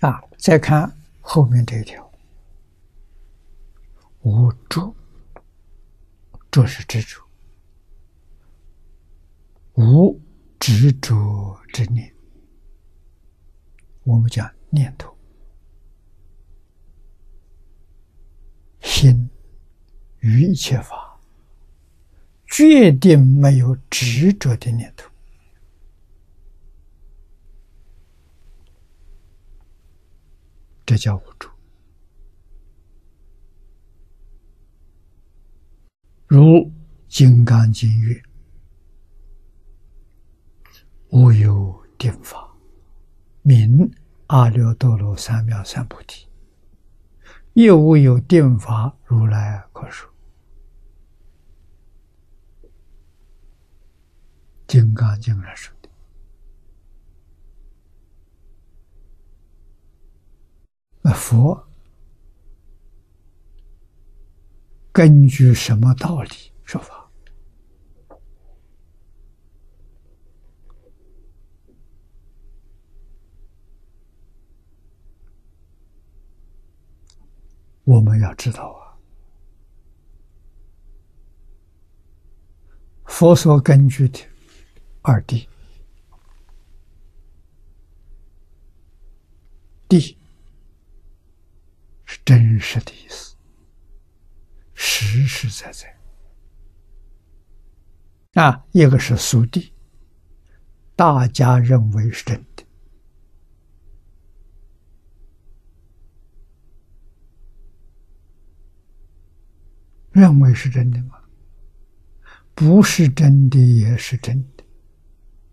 啊，再看后面这一条，无着，着是执着，无执着之念，我们讲念头。心于一切法，决定没有执着的念头，这叫无助。如《金刚经》曰：“无有定法，名阿耨多罗三藐三菩提。”亦无有定法，如来可说。《金刚经》上说的。那佛根据什么道理说法？我们要知道啊，佛所根据的二谛，谛真实的意思，实实在在啊，一个是俗谛，大家认为是真的。认为是真的吗？不是真的，也是真的。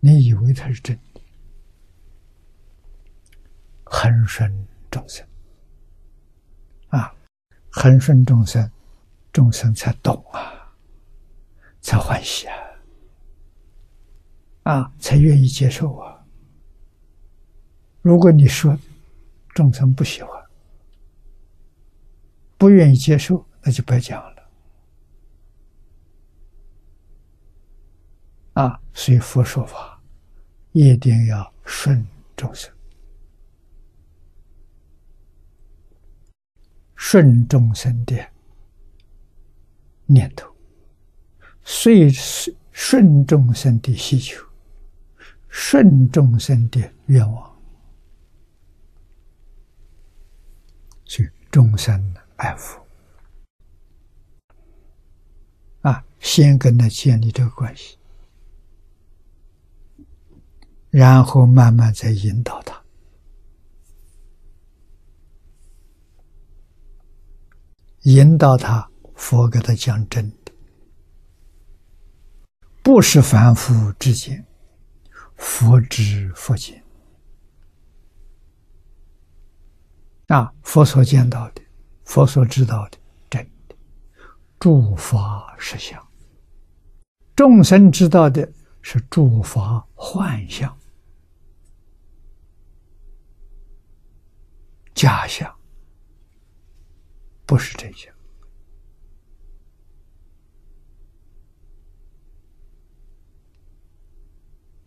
你以为它是真的？恒顺众生，恒顺众生，众生才懂啊，才欢喜啊，啊，才愿意接受啊。如果你说众生不喜欢、不愿意接受，那就白讲了。啊，所以佛说法一定要顺众生，顺众生的念头，随顺顺众生的需求，顺众生的愿望，去众生爱护啊，先跟他建立这个关系。然后慢慢再引导他，引导他，佛给他讲真的，不是凡夫之见，佛知佛见。啊，佛所见到的，佛所知道的，真的，诸法实相；众生知道的是诸法幻象。假象不是真相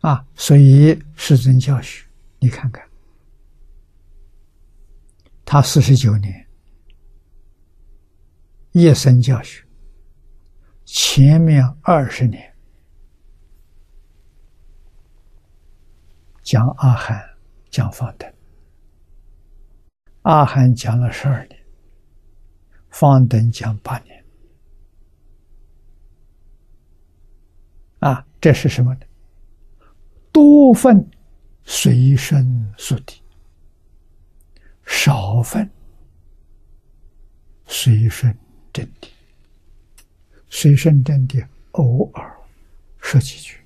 啊！所以世尊教学你看看，他四十九年一生教学，前面二十年讲阿含，讲方等。阿含讲了十二年，方等讲八年，啊，这是什么呢？多分随身速地，少分随身真谛，随身真谛偶尔说几句。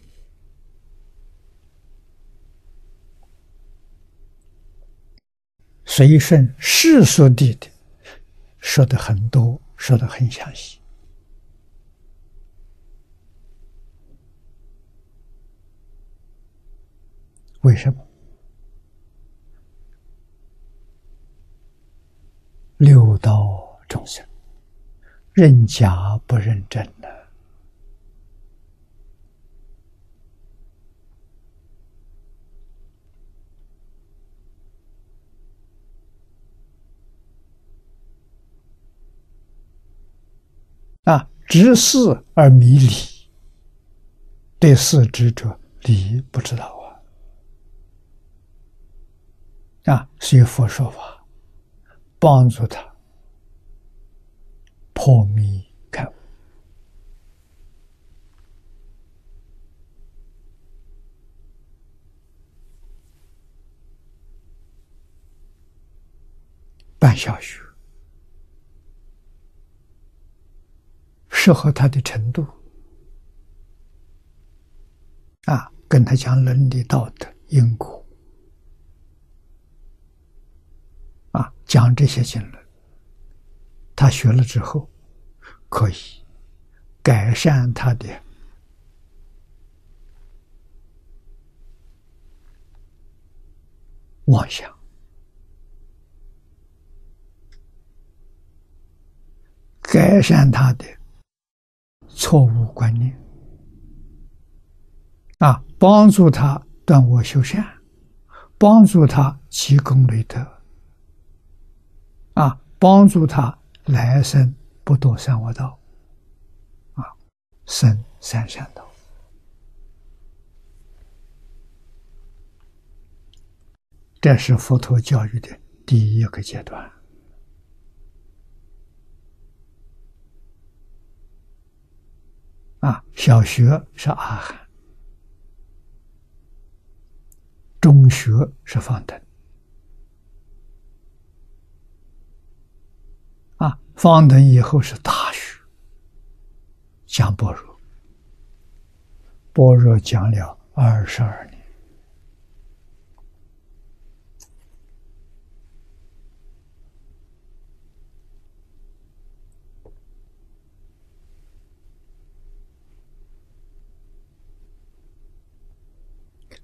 随顺世俗地的说的很多，说的很详细。为什么？六道众生认假不认真执事而迷理，对事执着，理不知道啊！啊，所以佛说法，帮助他破迷开悟。办小学，适合他的程度。啊，跟他讲伦理道德、因果。啊，讲这些经论，他学了之后，可以改善他的妄想。改善他的错误观念，啊，帮助他断我修善，帮助他积功累德，啊，帮助他来生不堕三恶道，啊，生三善道，这是佛陀教育的第一个阶段。啊，小学是阿含，中学是方等，啊，方等以后是大学，讲般若，般若讲了二十二年。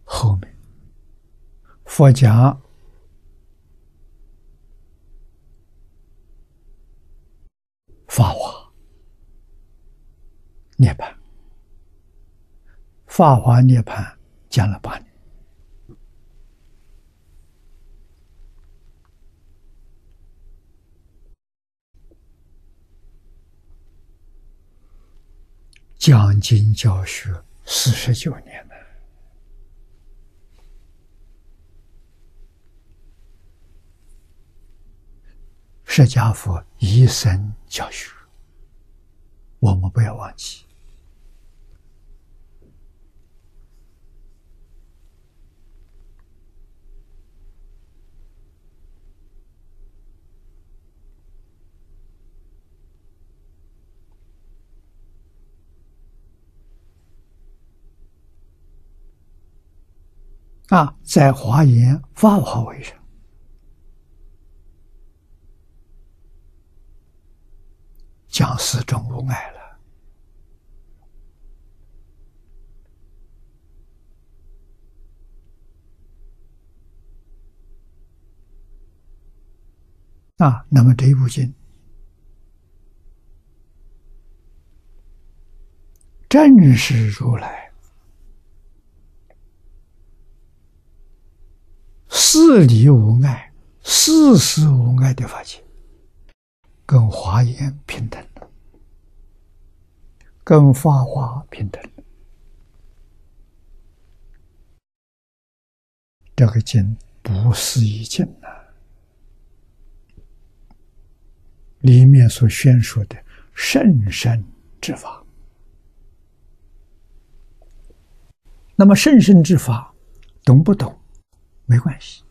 后面，佛讲法华涅槃，法华涅槃讲了八年，讲经教学四十九年了。释迦佛一生教学，我们不要忘记啊，在华严法华为上。讲四种无碍了啊！那么这一部经，正是如来四理无碍、四事无碍的法界。跟华严平等跟法华平等这个经不是一经呐，里面所宣说的甚深之法，那么甚深之法，懂不懂？没关系。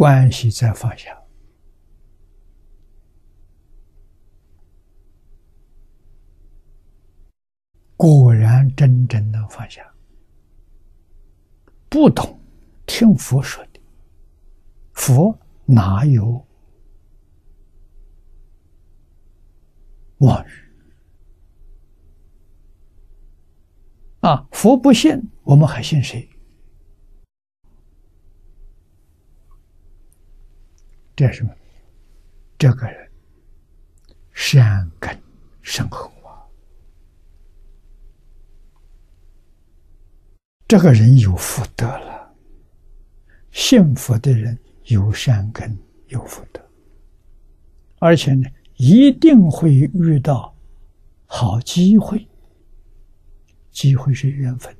关系在放下，果然真正能放下。不懂，听佛说的，佛哪有妄语啊？佛不信，我们还信谁？这是什么？这个人善根深厚啊！这个人有福德了。信佛的人有善根，有福德，而且呢，一定会遇到好机会。机会是缘分，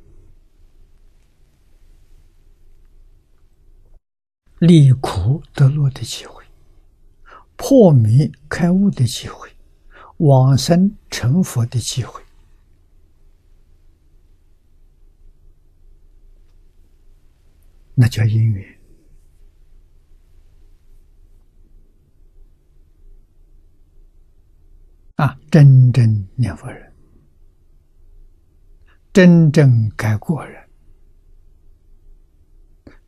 离苦得乐的机会，破迷开悟的机会，往生成佛的机会。那叫因缘啊！真正念佛人，真正改过人，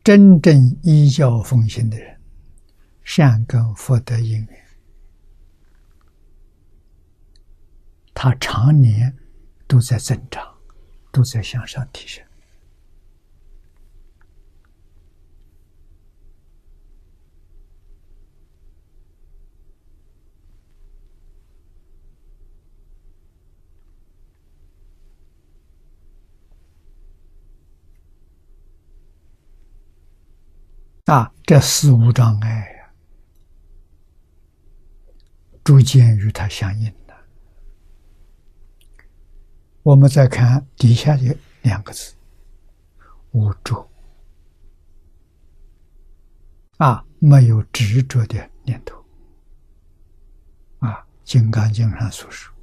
真正依教奉行的人，善根福德因缘，他常年都在增长，都在向上提升。啊，这四无障碍呀，逐渐与它相应了。我们再看底下的两个字“无着”，啊，没有执着的念头。啊，《金刚经》上所说：“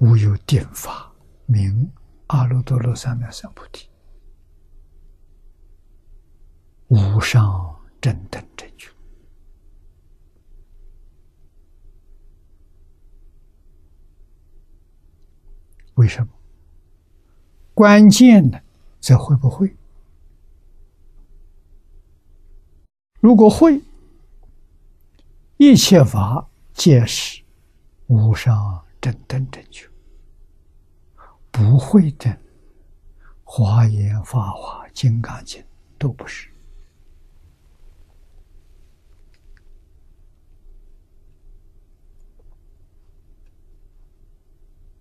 无有定法名阿耨多罗三藐三菩提。”无上正等正觉，为什么？关键的在会不会？如果会，一切法皆是无上正等正觉；不会的，华严、法华、金刚经都不是。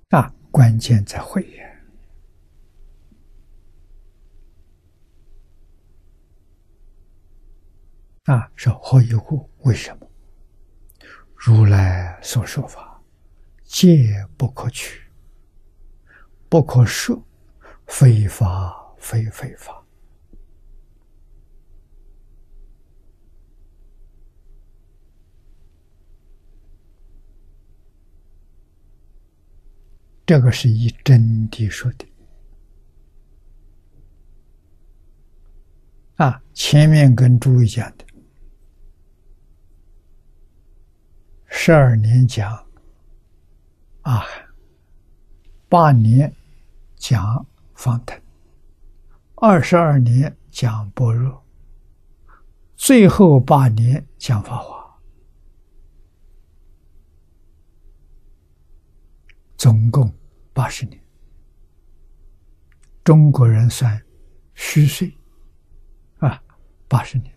啊，关键在慧眼。啊，是何以故？为什么？如来所说法，皆不可取，不可说，非法非非法。这个是以真谛说的啊！前面跟诸位讲的，十二年讲啊，八年讲方腾，二十二年讲般若，最后八年讲法华。总共八十年，中国人算虚岁。啊，八十年；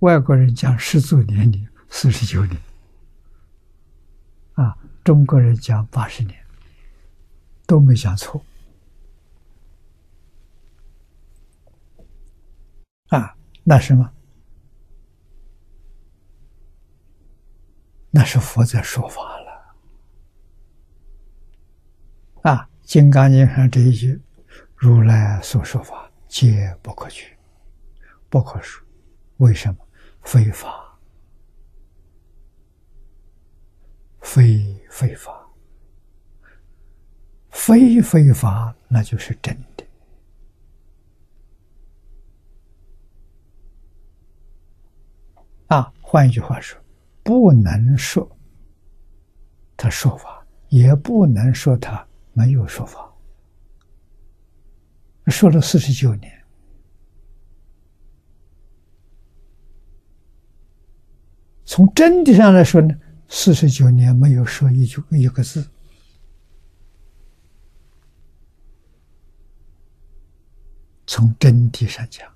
外国人讲十足年龄四十九年。啊，中国人讲八十年都没讲错。啊，那什么？那是佛在说法。啊，《金刚经》上这一句：“如来所说法，皆不可取，不可说。”为什么？非法，非非法，非非法，那就是真的。啊，换一句话说，不能说他说法，也不能说他。没有说法，说了四十九年，从真谛上来说呢，四十九年没有说一句一个字；从真谛上讲，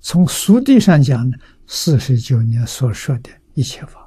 从俗谛上讲呢，四十九年所说的一切法。